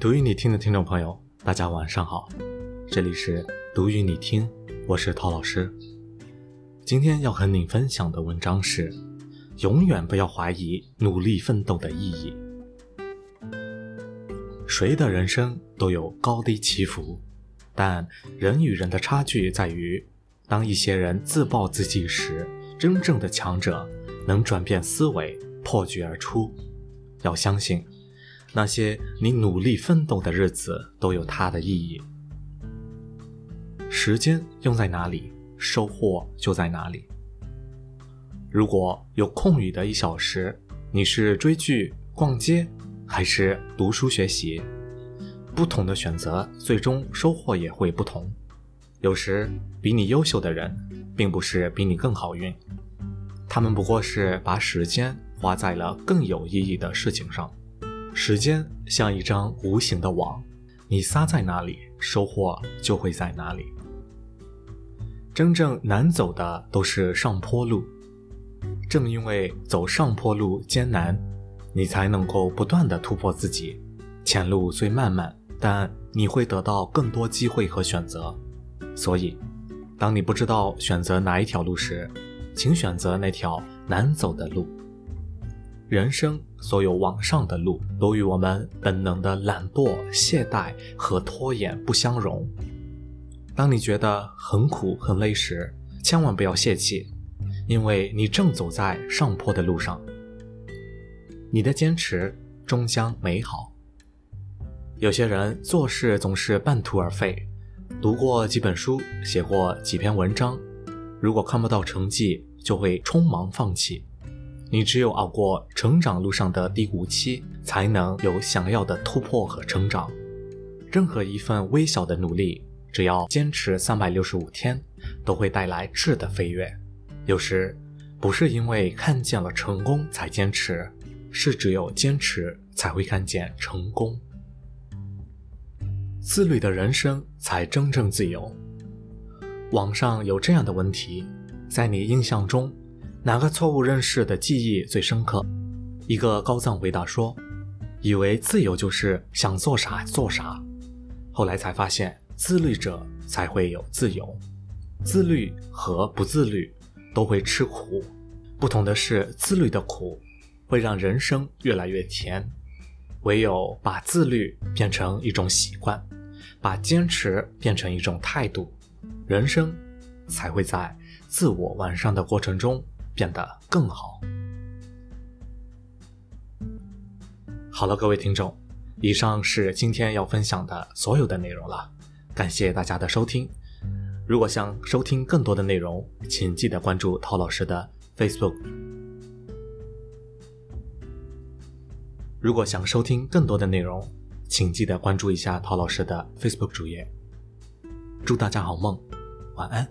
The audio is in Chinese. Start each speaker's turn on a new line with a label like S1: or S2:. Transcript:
S1: 读与你听的听众朋友，大家晚上好，这里是读与你听，我是陶老师。今天要和您分享的文章是：永远不要怀疑努力奋斗的意义。谁的人生都有高低起伏，但人与人的差距在于，当一些人自暴自弃时，真正的强者能转变思维，破局而出。要相信，那些你努力奋斗的日子都有它的意义。时间用在哪里，收获就在哪里。如果有空余的一小时，你是追剧、逛街？还是读书学习，不同的选择，最终收获也会不同。有时比你优秀的人，并不是比你更好运，他们不过是把时间花在了更有意义的事情上。时间像一张无形的网，你撒在哪里，收获就会在哪里。真正难走的都是上坡路，正因为走上坡路艰难。你才能够不断的突破自己，前路虽漫漫，但你会得到更多机会和选择。所以，当你不知道选择哪一条路时，请选择那条难走的路。人生所有往上的路，都与我们本能的懒惰、懈怠和拖延不相容。当你觉得很苦很累时，千万不要泄气，因为你正走在上坡的路上。你的坚持终将美好。有些人做事总是半途而废，读过几本书，写过几篇文章，如果看不到成绩，就会匆忙放弃。你只有熬过成长路上的低谷期，才能有想要的突破和成长。任何一份微小的努力，只要坚持三百六十五天，都会带来质的飞跃。有时，不是因为看见了成功才坚持。是只有坚持才会看见成功，自律的人生才真正自由。网上有这样的问题：在你印象中，哪个错误认识的记忆最深刻？一个高赞回答说：“以为自由就是想做啥做啥，后来才发现，自律者才会有自由。自律和不自律都会吃苦，不同的是，自律的苦。”会让人生越来越甜，唯有把自律变成一种习惯，把坚持变成一种态度，人生才会在自我完善的过程中变得更好。好了，各位听众，以上是今天要分享的所有的内容了，感谢大家的收听。如果想收听更多的内容，请记得关注陶老师的 Facebook。如果想收听更多的内容，请记得关注一下陶老师的 Facebook 主页。祝大家好梦，晚安。